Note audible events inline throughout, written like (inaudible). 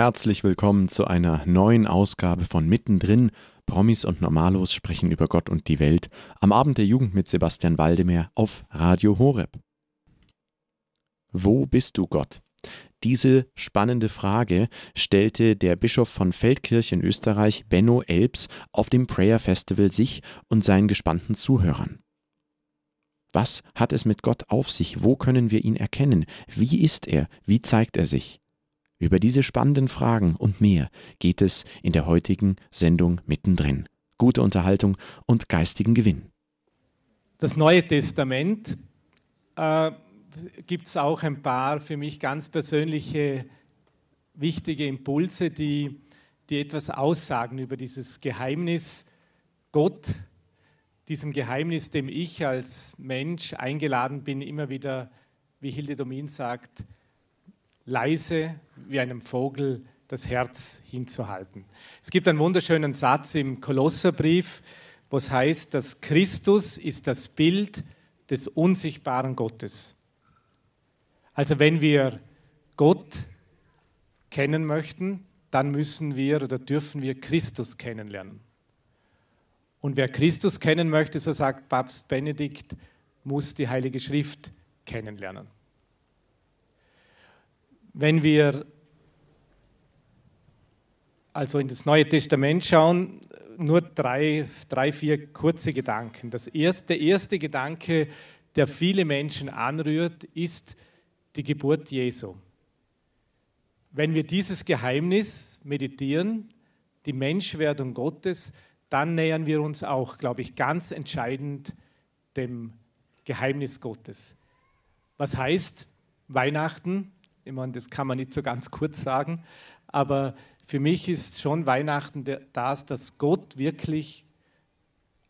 Herzlich willkommen zu einer neuen Ausgabe von Mittendrin. Promis und Normalos sprechen über Gott und die Welt am Abend der Jugend mit Sebastian Waldemar auf Radio Horeb. Wo bist du Gott? Diese spannende Frage stellte der Bischof von Feldkirch in Österreich, Benno Elbs, auf dem Prayer Festival sich und seinen gespannten Zuhörern. Was hat es mit Gott auf sich? Wo können wir ihn erkennen? Wie ist er? Wie zeigt er sich? Über diese spannenden Fragen und mehr geht es in der heutigen Sendung mittendrin. Gute Unterhaltung und geistigen Gewinn. Das Neue Testament äh, gibt es auch ein paar für mich ganz persönliche wichtige Impulse, die, die etwas aussagen über dieses Geheimnis Gott, diesem Geheimnis, dem ich als Mensch eingeladen bin, immer wieder, wie Hilde Domin sagt, leise wie einem Vogel das Herz hinzuhalten. Es gibt einen wunderschönen Satz im Kolosserbrief, wo es heißt, dass Christus ist das Bild des unsichtbaren Gottes. Also wenn wir Gott kennen möchten, dann müssen wir oder dürfen wir Christus kennenlernen. Und wer Christus kennen möchte, so sagt Papst Benedikt, muss die Heilige Schrift kennenlernen. Wenn wir also in das Neue Testament schauen, nur drei, drei vier kurze Gedanken. Das erste, der erste Gedanke, der viele Menschen anrührt, ist die Geburt Jesu. Wenn wir dieses Geheimnis meditieren, die Menschwerdung Gottes, dann nähern wir uns auch, glaube ich, ganz entscheidend dem Geheimnis Gottes. Was heißt Weihnachten? Ich meine, das kann man nicht so ganz kurz sagen, aber für mich ist schon Weihnachten das, dass Gott wirklich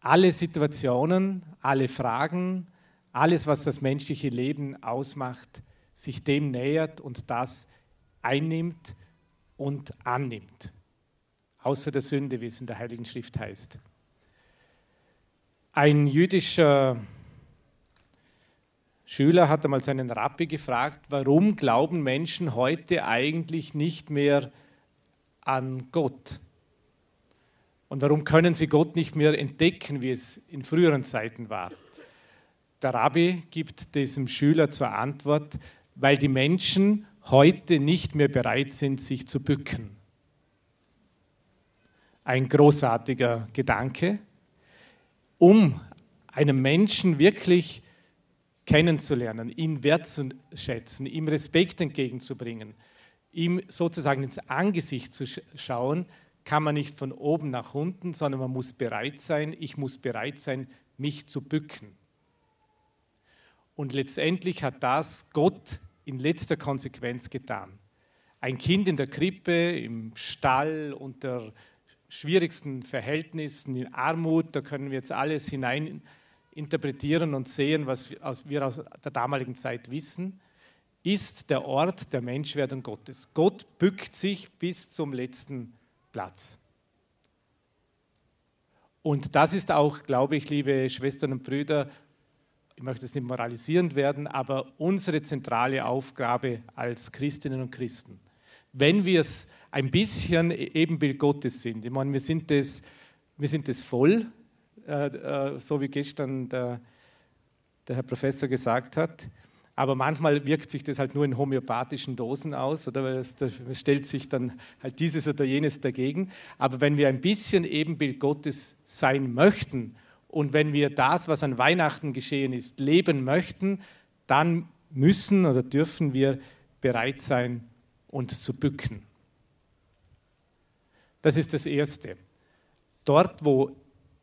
alle Situationen, alle Fragen, alles, was das menschliche Leben ausmacht, sich dem nähert und das einnimmt und annimmt. Außer der Sünde, wie es in der Heiligen Schrift heißt. Ein jüdischer Schüler hat einmal seinen Rabbi gefragt, warum glauben Menschen heute eigentlich nicht mehr an Gott? Und warum können sie Gott nicht mehr entdecken, wie es in früheren Zeiten war? Der Rabbi gibt diesem Schüler zur Antwort, weil die Menschen heute nicht mehr bereit sind, sich zu bücken. Ein großartiger Gedanke, um einem Menschen wirklich kennenzulernen, ihn wertzuschätzen, ihm Respekt entgegenzubringen, ihm sozusagen ins Angesicht zu schauen, kann man nicht von oben nach unten, sondern man muss bereit sein, ich muss bereit sein, mich zu bücken. Und letztendlich hat das Gott in letzter Konsequenz getan. Ein Kind in der Krippe, im Stall, unter schwierigsten Verhältnissen, in Armut, da können wir jetzt alles hinein interpretieren und sehen, was wir aus der damaligen Zeit wissen, ist der Ort der Menschwerdung Gottes. Gott bückt sich bis zum letzten Platz. Und das ist auch, glaube ich, liebe Schwestern und Brüder, ich möchte es nicht moralisierend werden, aber unsere zentrale Aufgabe als Christinnen und Christen. Wenn wir es ein bisschen Ebenbild Gottes sind, ich meine, wir sind das, wir sind das voll, so wie gestern der, der Herr Professor gesagt hat. Aber manchmal wirkt sich das halt nur in homöopathischen Dosen aus oder es, da stellt sich dann halt dieses oder jenes dagegen. Aber wenn wir ein bisschen Ebenbild Gottes sein möchten und wenn wir das, was an Weihnachten geschehen ist, leben möchten, dann müssen oder dürfen wir bereit sein, uns zu bücken. Das ist das Erste. Dort, wo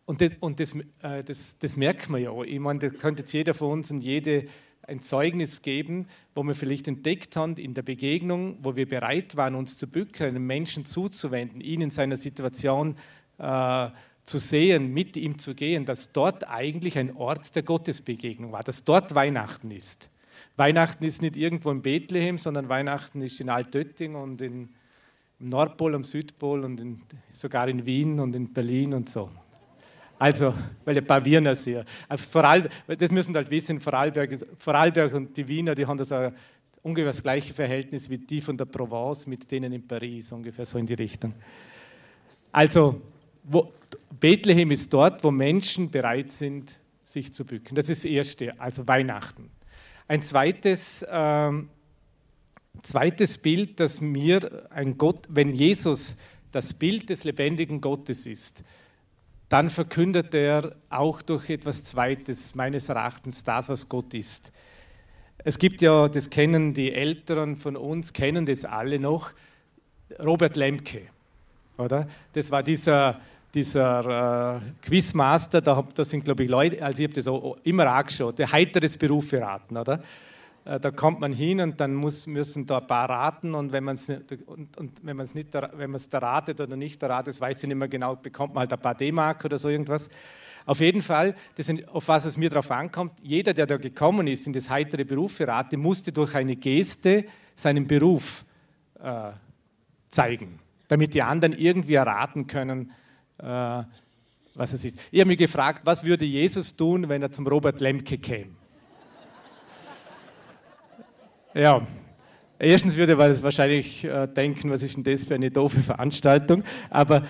und, das, und das, äh, das, das, merkt man ja. Ich meine, da könnte jetzt jeder von uns und jede ein Zeugnis geben, wo wir vielleicht entdeckt haben in der Begegnung, wo wir bereit waren, uns zu bücken, einem Menschen zuzuwenden, ihn in seiner Situation äh, zu sehen, mit ihm zu gehen, dass dort eigentlich ein Ort der Gottesbegegnung war, dass dort Weihnachten ist. Weihnachten ist nicht irgendwo in Bethlehem, sondern Weihnachten ist in Altötting und in, im Nordpol, am Südpol und in, sogar in Wien und in Berlin und so. Also, weil paar Wiener sehr. Das müssen halt wissen, Vorarlberg, Vorarlberg und die Wiener, die haben das auch, ungefähr das gleiche Verhältnis wie die von der Provence mit denen in Paris, ungefähr so in die Richtung. Also wo, Bethlehem ist dort, wo Menschen bereit sind, sich zu bücken. Das ist das Erste, also Weihnachten. Ein zweites, äh, zweites Bild, das mir ein Gott, wenn Jesus das Bild des lebendigen Gottes ist, dann verkündet er auch durch etwas Zweites, meines Erachtens, das, was Gott ist. Es gibt ja, das kennen die Älteren von uns, kennen das alle noch, Robert Lemke, oder? Das war dieser, dieser äh, Quizmaster, da, da sind, glaube ich, Leute, also ich habe das auch immer angeschaut, der heiteres Berufe raten, oder? Äh, da kommt man hin und dann muss, müssen da ein paar raten und wenn man es und, und wenn da ratet oder nicht da ratet, weiß ich nicht mehr genau, bekommt man halt ein paar D-Mark oder so irgendwas. Auf jeden Fall, sind, auf was es mir darauf ankommt, jeder, der da gekommen ist in das heitere Berufe rate, musste durch eine Geste seinen Beruf äh, zeigen, damit die anderen irgendwie erraten können, äh, was es ist. Ich habe mich gefragt, was würde Jesus tun, wenn er zum Robert Lemke käme? Ja, erstens würde man wahrscheinlich äh, denken, was ist denn das für eine doofe Veranstaltung. Aber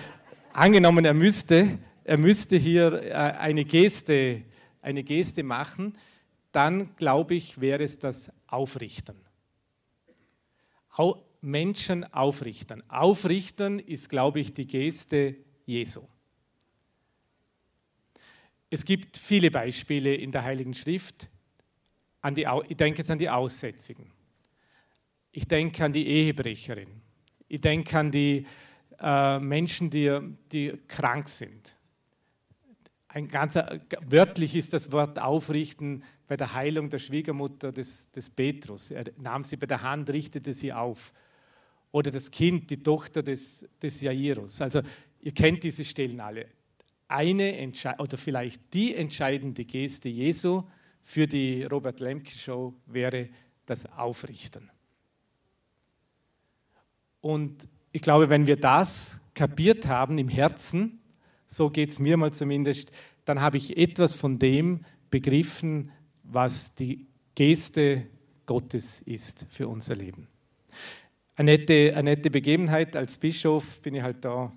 angenommen, er müsste, er müsste hier äh, eine, Geste, eine Geste machen, dann glaube ich, wäre es das Aufrichten. Au Menschen aufrichten. Aufrichten ist, glaube ich, die Geste Jesu. Es gibt viele Beispiele in der Heiligen Schrift. Ich denke jetzt an die Aussätzigen. Ich denke an die Ehebrecherin. Ich denke an die äh, Menschen, die, die krank sind. Ein ganzer, wörtlich ist das Wort aufrichten bei der Heilung der Schwiegermutter des, des Petrus. Er nahm sie bei der Hand, richtete sie auf. Oder das Kind, die Tochter des, des Jairus. Also ihr kennt diese Stellen alle. Eine oder vielleicht die entscheidende Geste Jesu für die Robert Lemke Show wäre das Aufrichten. Und ich glaube, wenn wir das kapiert haben im Herzen, so geht es mir mal zumindest, dann habe ich etwas von dem begriffen, was die Geste Gottes ist für unser Leben. Eine nette, eine nette Begebenheit, als Bischof bin ich halt da.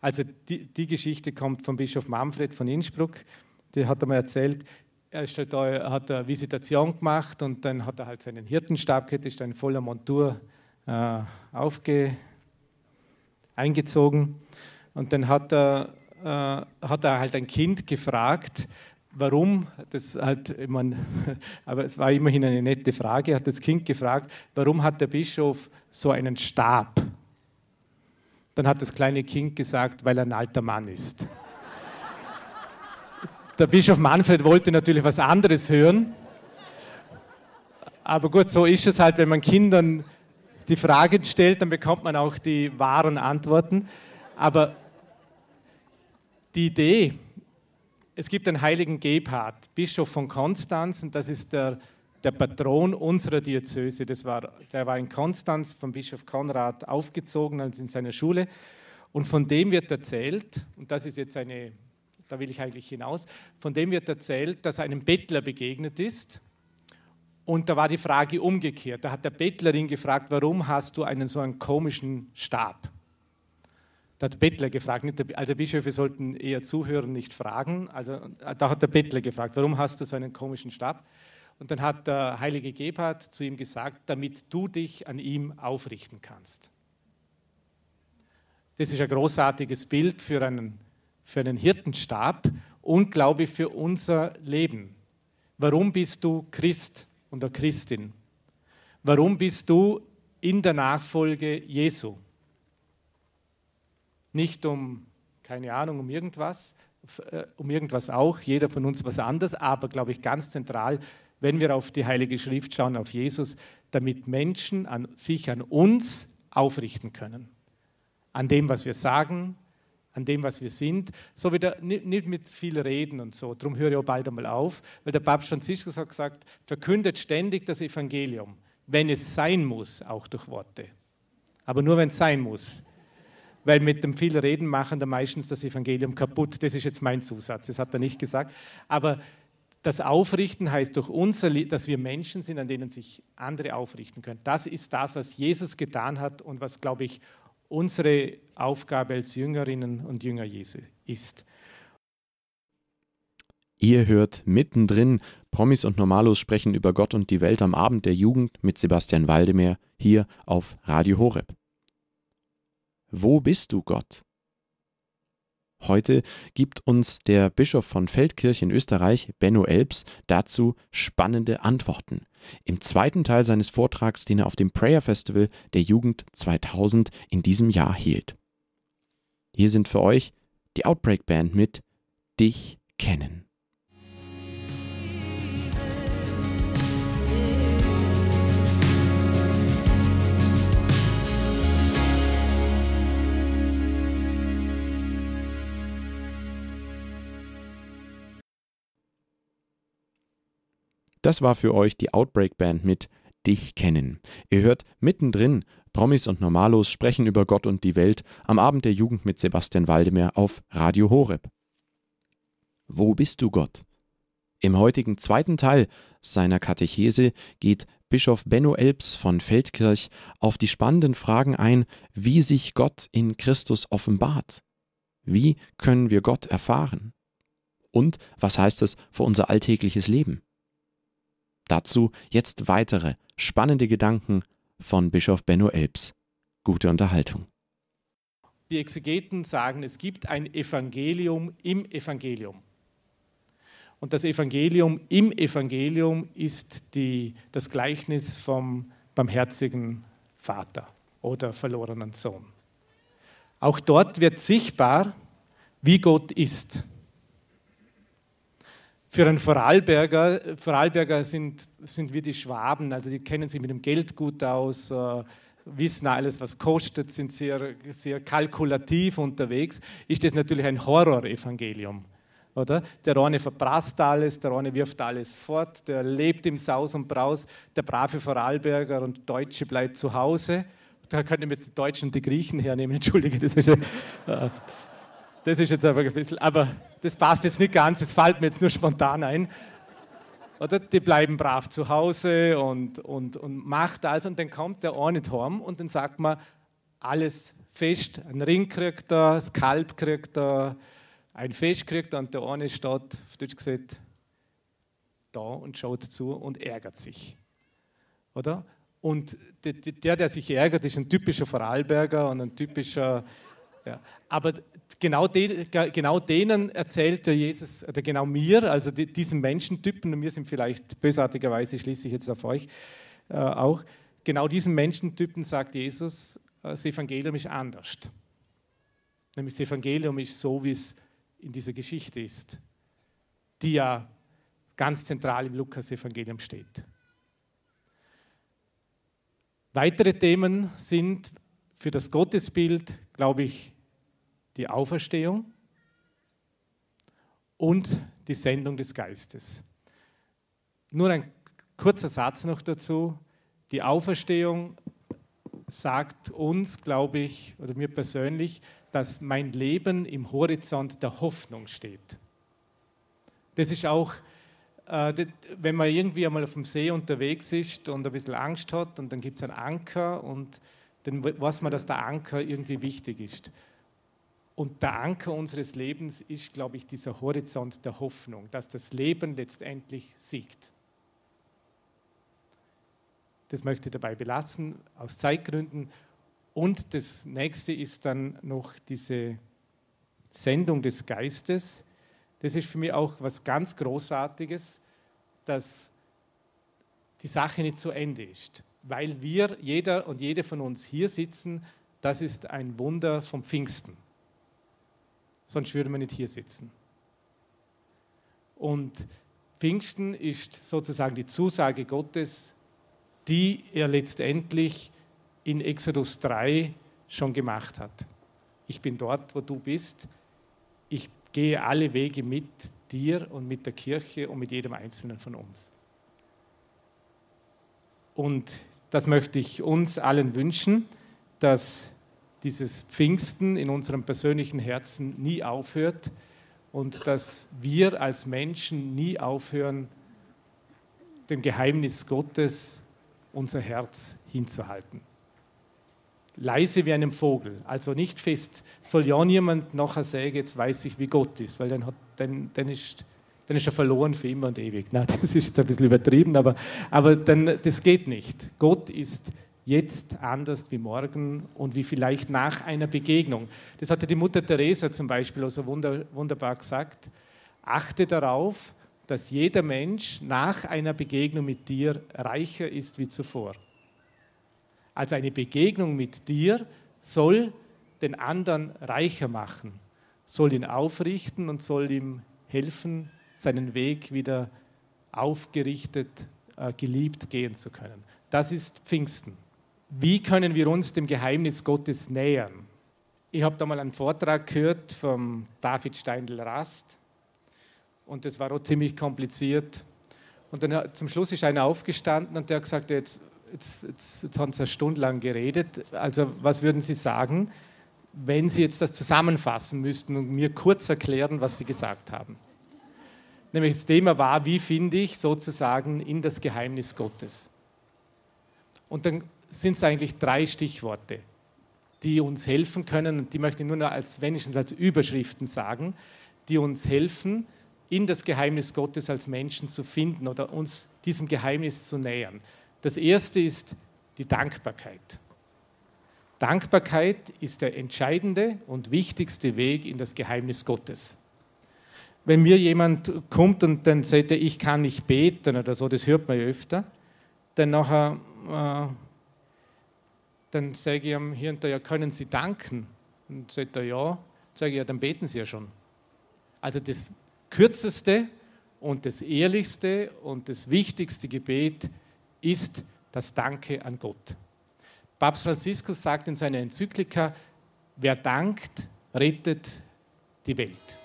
Also die, die Geschichte kommt vom Bischof Manfred von Innsbruck, der hat einmal erzählt, er ist halt da, hat eine Visitation gemacht und dann hat er halt seinen Hirtenstab gehabt, ist ein voller Montur äh, aufge, eingezogen. Und dann hat er, äh, hat er halt ein Kind gefragt, warum, das halt, ich mein, (laughs) aber es war immerhin eine nette Frage, hat das Kind gefragt, warum hat der Bischof so einen Stab? Dann hat das kleine Kind gesagt, weil er ein alter Mann ist. (laughs) Der Bischof Manfred wollte natürlich was anderes hören. Aber gut, so ist es halt, wenn man Kindern die Fragen stellt, dann bekommt man auch die wahren Antworten. Aber die Idee, es gibt einen heiligen Gebhard, Bischof von Konstanz, und das ist der, der Patron unserer Diözese. Das war, der war in Konstanz vom Bischof Konrad aufgezogen, also in seiner Schule. Und von dem wird erzählt, und das ist jetzt eine, da will ich eigentlich hinaus, von dem wird erzählt, dass einem Bettler begegnet ist und da war die Frage umgekehrt. Da hat der Bettler ihn gefragt, warum hast du einen so einen komischen Stab? Da hat der Bettler gefragt, also Bischöfe sollten eher zuhören, nicht fragen. Also da hat der Bettler gefragt, warum hast du so einen komischen Stab? Und dann hat der heilige Gebhard zu ihm gesagt, damit du dich an ihm aufrichten kannst. Das ist ein großartiges Bild für einen, für einen Hirtenstab und, glaube ich, für unser Leben. Warum bist du Christ? Und der Christin. Warum bist du in der Nachfolge Jesu? Nicht um, keine Ahnung, um irgendwas, äh, um irgendwas auch, jeder von uns was anderes, aber glaube ich ganz zentral, wenn wir auf die Heilige Schrift schauen, auf Jesus, damit Menschen an, sich an uns aufrichten können. An dem, was wir sagen, an dem, was wir sind, so wieder nicht mit viel Reden und so. Darum höre ich auch bald einmal auf, weil der Papst Franziskus hat gesagt, verkündet ständig das Evangelium, wenn es sein muss, auch durch Worte. Aber nur, wenn es sein muss. Weil mit dem viel Reden machen da meistens das Evangelium kaputt. Das ist jetzt mein Zusatz, das hat er nicht gesagt. Aber das Aufrichten heißt durch unser, dass wir Menschen sind, an denen sich andere aufrichten können. Das ist das, was Jesus getan hat und was, glaube ich, unsere Aufgabe als Jüngerinnen und Jünger Jesu ist. Ihr hört mittendrin Promis und Normalos sprechen über Gott und die Welt am Abend der Jugend mit Sebastian Waldemar hier auf Radio Horeb. Wo bist du, Gott? Heute gibt uns der Bischof von Feldkirch in Österreich, Benno Elbs, dazu spannende Antworten. Im zweiten Teil seines Vortrags, den er auf dem Prayer Festival der Jugend 2000 in diesem Jahr hielt. Hier sind für euch die Outbreak Band mit Dich kennen. Das war für euch die Outbreak Band mit Dich kennen. Ihr hört mittendrin Promis und Normalos sprechen über Gott und die Welt am Abend der Jugend mit Sebastian Waldemar auf Radio Horeb. Wo bist du Gott? Im heutigen zweiten Teil seiner Katechese geht Bischof Benno Elbs von Feldkirch auf die spannenden Fragen ein, wie sich Gott in Christus offenbart. Wie können wir Gott erfahren? Und was heißt es für unser alltägliches Leben? Dazu jetzt weitere spannende Gedanken von Bischof Benno Elbs. Gute Unterhaltung. Die Exegeten sagen, es gibt ein Evangelium im Evangelium. Und das Evangelium im Evangelium ist die, das Gleichnis vom barmherzigen Vater oder verlorenen Sohn. Auch dort wird sichtbar, wie Gott ist. Für einen Vorarlberger, Vorarlberger sind, sind wie die Schwaben, also die kennen sich mit dem Geld gut aus, äh, wissen alles, was kostet, sind sehr, sehr kalkulativ unterwegs, ist das natürlich ein Horrorevangelium. Oder? Der eine verprasst alles, der eine wirft alles fort, der lebt im Saus und Braus, der brave Vorarlberger und Deutsche bleibt zu Hause. Da könnte man jetzt die Deutschen und die Griechen hernehmen, (laughs) entschuldige, das ist, äh, das ist jetzt einfach ein bisschen, aber das passt jetzt nicht ganz, jetzt fällt mir jetzt nur spontan ein. Oder die bleiben brav zu Hause und, und, und macht alles und dann kommt der eine heim und dann sagt man, alles fest, ein Ring kriegt er, das Kalb kriegt er, ein Fisch kriegt er und der eine steht, auf Deutsch gesagt, da und schaut zu und ärgert sich. Oder? Und der, der sich ärgert, ist ein typischer Vorarlberger und ein typischer ja. Aber genau, den, genau denen erzählt der Jesus, oder genau mir, also die, diesen Menschentypen, und wir sind vielleicht bösartigerweise, schließe ich jetzt auf euch äh, auch, genau diesen Menschentypen sagt Jesus, äh, das Evangelium ist anders. Nämlich das Evangelium ist so, wie es in dieser Geschichte ist, die ja ganz zentral im Lukas-Evangelium steht. Weitere Themen sind für das Gottesbild, glaube ich, die Auferstehung und die Sendung des Geistes. Nur ein kurzer Satz noch dazu. Die Auferstehung sagt uns, glaube ich, oder mir persönlich, dass mein Leben im Horizont der Hoffnung steht. Das ist auch, äh, wenn man irgendwie einmal auf dem See unterwegs ist und ein bisschen Angst hat und dann gibt es einen Anker und dann weiß man, dass der Anker irgendwie wichtig ist. Und der Anker unseres Lebens ist, glaube ich, dieser Horizont der Hoffnung, dass das Leben letztendlich siegt. Das möchte ich dabei belassen, aus Zeitgründen. Und das nächste ist dann noch diese Sendung des Geistes. Das ist für mich auch was ganz Großartiges, dass die Sache nicht zu Ende ist. Weil wir, jeder und jede von uns hier sitzen, das ist ein Wunder vom Pfingsten sonst würden wir nicht hier sitzen. Und Pfingsten ist sozusagen die Zusage Gottes, die er letztendlich in Exodus 3 schon gemacht hat. Ich bin dort, wo du bist. Ich gehe alle Wege mit dir und mit der Kirche und mit jedem Einzelnen von uns. Und das möchte ich uns allen wünschen, dass dieses Pfingsten in unserem persönlichen Herzen nie aufhört und dass wir als Menschen nie aufhören, dem Geheimnis Gottes unser Herz hinzuhalten. Leise wie einem Vogel, also nicht fest. Soll ja niemand nachher sagen, jetzt weiß ich, wie Gott ist, weil dann, hat, dann, dann, ist, dann ist er verloren für immer und ewig. Na, (laughs) das ist jetzt ein bisschen übertrieben, aber, aber dann, das geht nicht. Gott ist jetzt anders wie morgen und wie vielleicht nach einer Begegnung. Das hatte die Mutter Teresa zum Beispiel so wunder, wunderbar gesagt. Achte darauf, dass jeder Mensch nach einer Begegnung mit dir reicher ist wie zuvor. Also eine Begegnung mit dir soll den anderen reicher machen, soll ihn aufrichten und soll ihm helfen, seinen Weg wieder aufgerichtet, äh, geliebt gehen zu können. Das ist Pfingsten. Wie können wir uns dem Geheimnis Gottes nähern? Ich habe da mal einen Vortrag gehört vom David Steindl-Rast und das war auch ziemlich kompliziert. Und dann zum Schluss ist einer aufgestanden und der hat gesagt, jetzt, jetzt, jetzt, jetzt haben Sie eine Stunde lang geredet. Also was würden Sie sagen, wenn Sie jetzt das zusammenfassen müssten und mir kurz erklären, was Sie gesagt haben? Nämlich das Thema war, wie finde ich sozusagen in das Geheimnis Gottes? Und dann sind es eigentlich drei Stichworte, die uns helfen können, die möchte ich nur noch als wenigstens als Überschriften sagen, die uns helfen, in das Geheimnis Gottes als Menschen zu finden oder uns diesem Geheimnis zu nähern. Das erste ist die Dankbarkeit. Dankbarkeit ist der entscheidende und wichtigste Weg in das Geheimnis Gottes. Wenn mir jemand kommt und dann sagt, ich kann nicht beten oder so, das hört man ja öfter, dann nachher äh, dann sage ich und da, ja, können Sie danken? Und sagt er, ja. Sage ich, ja, dann beten Sie ja schon. Also das kürzeste und das ehrlichste und das wichtigste Gebet ist das Danke an Gott. Papst Franziskus sagt in seiner Enzyklika, wer dankt, rettet die Welt.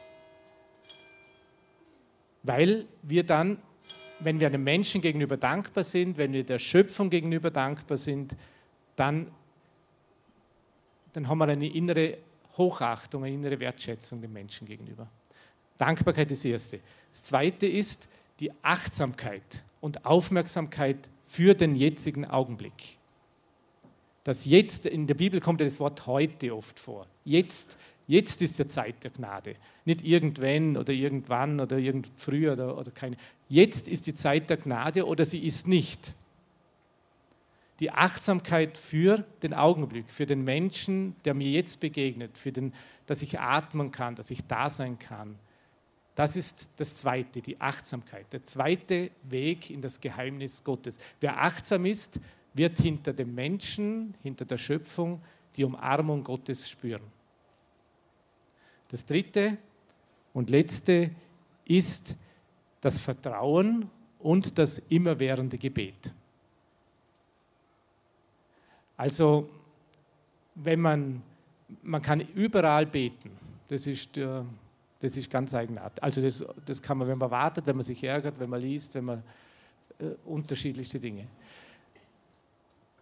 Weil wir dann, wenn wir einem Menschen gegenüber dankbar sind, wenn wir der Schöpfung gegenüber dankbar sind, dann dann haben wir eine innere Hochachtung, eine innere Wertschätzung dem Menschen gegenüber. Dankbarkeit ist das Erste. Das Zweite ist die Achtsamkeit und Aufmerksamkeit für den jetzigen Augenblick. Das Jetzt, in der Bibel kommt ja das Wort heute oft vor. Jetzt, jetzt ist die Zeit der Gnade. Nicht irgendwann oder irgendwann oder irgend früher oder, oder keine. Jetzt ist die Zeit der Gnade oder sie ist nicht die Achtsamkeit für den Augenblick, für den Menschen, der mir jetzt begegnet, für den, dass ich atmen kann, dass ich da sein kann. Das ist das Zweite, die Achtsamkeit. Der zweite Weg in das Geheimnis Gottes. Wer achtsam ist, wird hinter dem Menschen, hinter der Schöpfung die Umarmung Gottes spüren. Das dritte und letzte ist das Vertrauen und das immerwährende Gebet. Also, wenn man, man kann überall beten, das ist, äh, das ist ganz eigenartig. Also das, das kann man, wenn man wartet, wenn man sich ärgert, wenn man liest, wenn man äh, unterschiedlichste Dinge.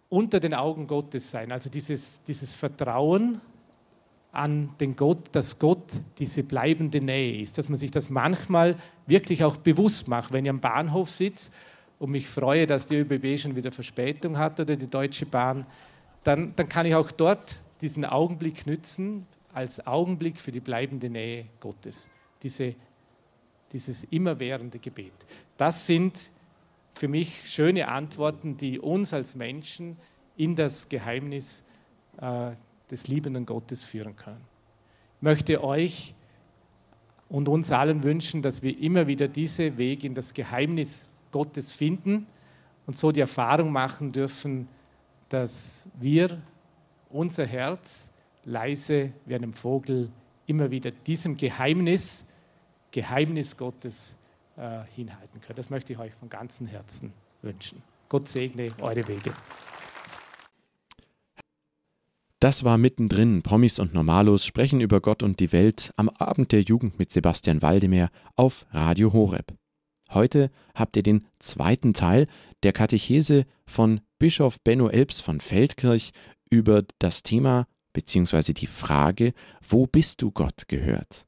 Unter den Augen Gottes sein, also dieses, dieses Vertrauen an den Gott, dass Gott diese bleibende Nähe ist, dass man sich das manchmal wirklich auch bewusst macht, wenn ich am Bahnhof sitze und mich freue, dass die ÖBB schon wieder Verspätung hat oder die Deutsche Bahn, dann, dann kann ich auch dort diesen Augenblick nützen als Augenblick für die bleibende Nähe Gottes. Diese, dieses immerwährende Gebet. Das sind für mich schöne Antworten, die uns als Menschen in das Geheimnis äh, des liebenden Gottes führen können. Ich möchte euch und uns allen wünschen, dass wir immer wieder diesen Weg in das Geheimnis Gottes finden und so die Erfahrung machen dürfen, dass wir unser Herz leise wie einem Vogel immer wieder diesem Geheimnis, Geheimnis Gottes äh, hinhalten können. Das möchte ich euch von ganzem Herzen wünschen. Gott segne eure Wege. Das war mittendrin. Promis und Normalos sprechen über Gott und die Welt am Abend der Jugend mit Sebastian Waldemar auf Radio Horeb. Heute habt ihr den zweiten Teil der Katechese von Bischof Benno Elbs von Feldkirch über das Thema bzw. die Frage, wo bist du Gott gehört.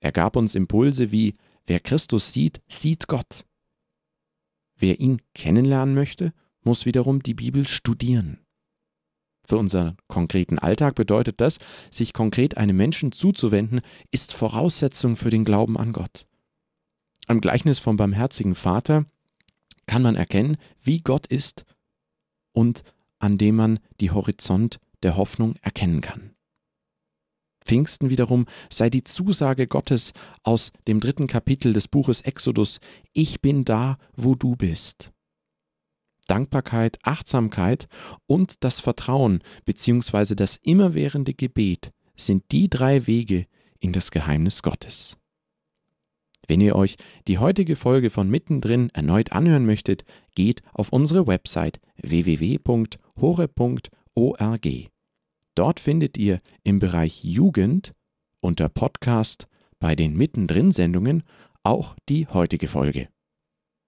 Er gab uns Impulse wie Wer Christus sieht, sieht Gott. Wer ihn kennenlernen möchte, muss wiederum die Bibel studieren. Für unseren konkreten Alltag bedeutet das, sich konkret einem Menschen zuzuwenden, ist Voraussetzung für den Glauben an Gott. Am Gleichnis vom barmherzigen Vater kann man erkennen, wie Gott ist und an dem man die Horizont der Hoffnung erkennen kann. Pfingsten wiederum sei die Zusage Gottes aus dem dritten Kapitel des Buches Exodus, Ich bin da, wo du bist. Dankbarkeit, Achtsamkeit und das Vertrauen bzw. das immerwährende Gebet sind die drei Wege in das Geheimnis Gottes. Wenn ihr euch die heutige Folge von Mittendrin erneut anhören möchtet, geht auf unsere Website www.hore.org. Dort findet ihr im Bereich Jugend unter Podcast bei den Mittendrin-Sendungen auch die heutige Folge.